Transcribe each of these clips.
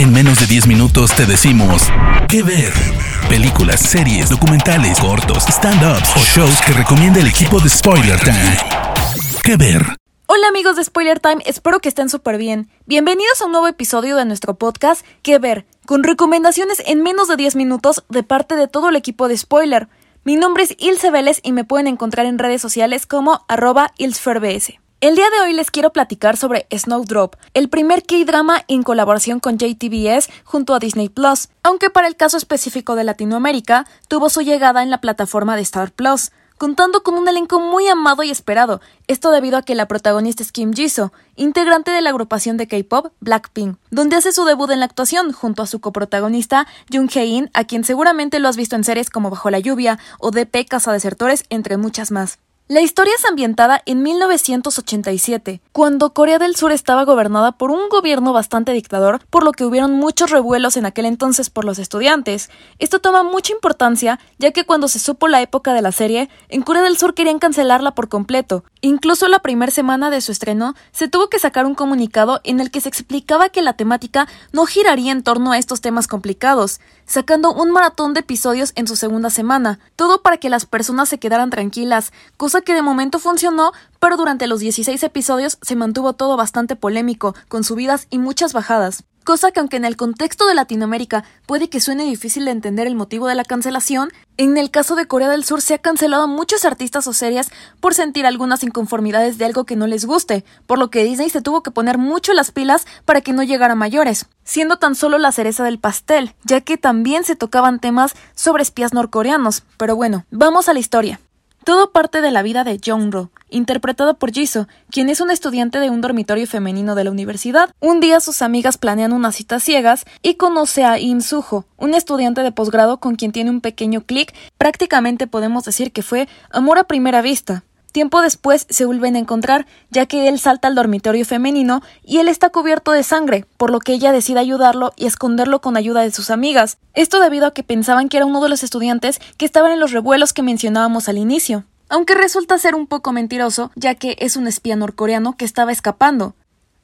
En menos de 10 minutos te decimos qué ver. Películas, series, documentales, cortos, stand-ups o shows que recomienda el equipo de Spoiler Time. ¿Qué ver? Hola amigos de Spoiler Time, espero que estén súper bien. Bienvenidos a un nuevo episodio de nuestro podcast ¿Qué ver? Con recomendaciones en menos de 10 minutos de parte de todo el equipo de Spoiler. Mi nombre es Ilse Vélez y me pueden encontrar en redes sociales como arroba. El día de hoy les quiero platicar sobre Snowdrop, el primer K-drama en colaboración con JTBS junto a Disney Plus, aunque para el caso específico de Latinoamérica tuvo su llegada en la plataforma de Star Plus, contando con un elenco muy amado y esperado, esto debido a que la protagonista es Kim Jisoo, integrante de la agrupación de K-pop Blackpink, donde hace su debut en la actuación junto a su coprotagonista Jung Hae-in, a quien seguramente lo has visto en series como Bajo la lluvia o DP Casa Desertores, entre muchas más. La historia es ambientada en 1987, cuando Corea del Sur estaba gobernada por un gobierno bastante dictador, por lo que hubieron muchos revuelos en aquel entonces por los estudiantes. Esto toma mucha importancia, ya que cuando se supo la época de la serie, en Corea del Sur querían cancelarla por completo. Incluso la primera semana de su estreno, se tuvo que sacar un comunicado en el que se explicaba que la temática no giraría en torno a estos temas complicados, sacando un maratón de episodios en su segunda semana, todo para que las personas se quedaran tranquilas, cosa que de momento funcionó, pero durante los 16 episodios se mantuvo todo bastante polémico, con subidas y muchas bajadas. Cosa que aunque en el contexto de Latinoamérica puede que suene difícil de entender el motivo de la cancelación, en el caso de Corea del Sur se ha cancelado a muchos artistas o series por sentir algunas inconformidades de algo que no les guste, por lo que Disney se tuvo que poner mucho las pilas para que no llegara a mayores, siendo tan solo la cereza del pastel, ya que también se tocaban temas sobre espías norcoreanos. Pero bueno, vamos a la historia. Todo parte de la vida de Jongro, interpretado por Jisoo, quien es un estudiante de un dormitorio femenino de la universidad. Un día sus amigas planean unas citas ciegas y conoce a Im Suho, un estudiante de posgrado con quien tiene un pequeño clic, prácticamente podemos decir que fue amor a primera vista. Tiempo después se vuelven a encontrar, ya que él salta al dormitorio femenino y él está cubierto de sangre, por lo que ella decide ayudarlo y esconderlo con ayuda de sus amigas. Esto debido a que pensaban que era uno de los estudiantes que estaban en los revuelos que mencionábamos al inicio. Aunque resulta ser un poco mentiroso, ya que es un espía norcoreano que estaba escapando.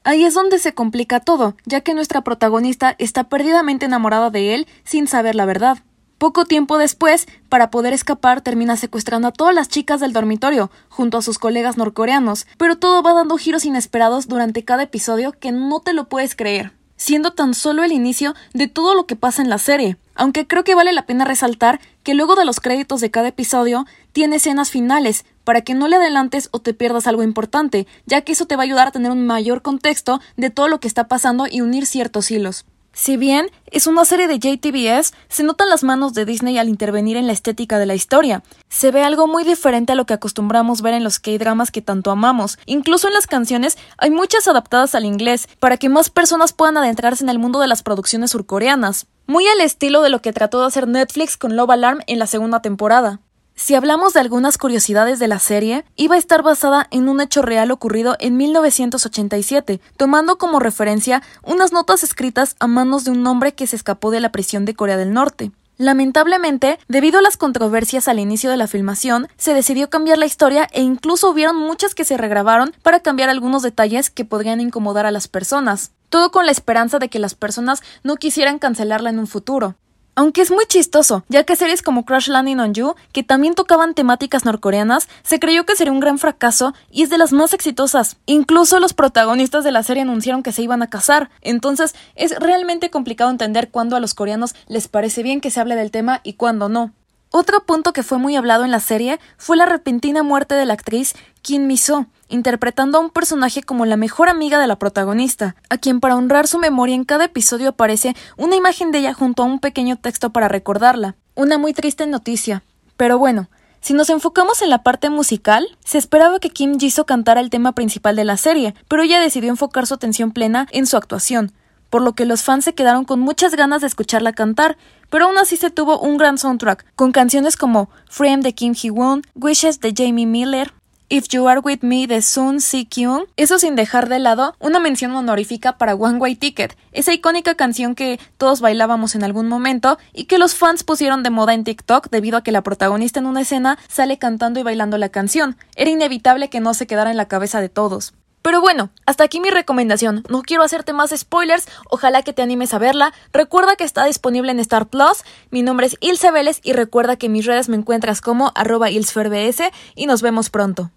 Ahí es donde se complica todo, ya que nuestra protagonista está perdidamente enamorada de él sin saber la verdad. Poco tiempo después, para poder escapar, termina secuestrando a todas las chicas del dormitorio, junto a sus colegas norcoreanos, pero todo va dando giros inesperados durante cada episodio que no te lo puedes creer, siendo tan solo el inicio de todo lo que pasa en la serie, aunque creo que vale la pena resaltar que luego de los créditos de cada episodio tiene escenas finales, para que no le adelantes o te pierdas algo importante, ya que eso te va a ayudar a tener un mayor contexto de todo lo que está pasando y unir ciertos hilos. Si bien es una serie de JTBS, se notan las manos de Disney al intervenir en la estética de la historia. Se ve algo muy diferente a lo que acostumbramos ver en los K-dramas que tanto amamos. Incluso en las canciones hay muchas adaptadas al inglés, para que más personas puedan adentrarse en el mundo de las producciones surcoreanas. Muy al estilo de lo que trató de hacer Netflix con Love Alarm en la segunda temporada. Si hablamos de algunas curiosidades de la serie, iba a estar basada en un hecho real ocurrido en 1987, tomando como referencia unas notas escritas a manos de un hombre que se escapó de la prisión de Corea del Norte. Lamentablemente, debido a las controversias al inicio de la filmación, se decidió cambiar la historia e incluso hubieron muchas que se regrabaron para cambiar algunos detalles que podrían incomodar a las personas. Todo con la esperanza de que las personas no quisieran cancelarla en un futuro. Aunque es muy chistoso, ya que series como Crash Landing on You, que también tocaban temáticas norcoreanas, se creyó que sería un gran fracaso y es de las más exitosas. Incluso los protagonistas de la serie anunciaron que se iban a casar, entonces es realmente complicado entender cuándo a los coreanos les parece bien que se hable del tema y cuándo no. Otro punto que fue muy hablado en la serie fue la repentina muerte de la actriz Kim Mi-soo, interpretando a un personaje como la mejor amiga de la protagonista, a quien para honrar su memoria en cada episodio aparece una imagen de ella junto a un pequeño texto para recordarla. Una muy triste noticia. Pero bueno, si nos enfocamos en la parte musical, se esperaba que Kim Jisoo cantara el tema principal de la serie, pero ella decidió enfocar su atención plena en su actuación, por lo que los fans se quedaron con muchas ganas de escucharla cantar, pero aún así se tuvo un gran soundtrack, con canciones como Frame de Kim Hee-won, Wishes de Jamie Miller, If You Are With Me de Sun Si Kyung, eso sin dejar de lado una mención honorífica para One Way Ticket, esa icónica canción que todos bailábamos en algún momento y que los fans pusieron de moda en TikTok debido a que la protagonista en una escena sale cantando y bailando la canción. Era inevitable que no se quedara en la cabeza de todos. Pero bueno, hasta aquí mi recomendación. No quiero hacerte más spoilers, ojalá que te animes a verla. Recuerda que está disponible en Star Plus. Mi nombre es Ilse Vélez y recuerda que en mis redes me encuentras como arroba y nos vemos pronto.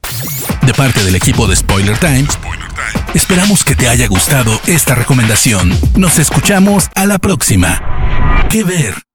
De parte del equipo de Spoiler Times, esperamos que te haya gustado esta recomendación. Nos escuchamos a la próxima. ¿Qué ver?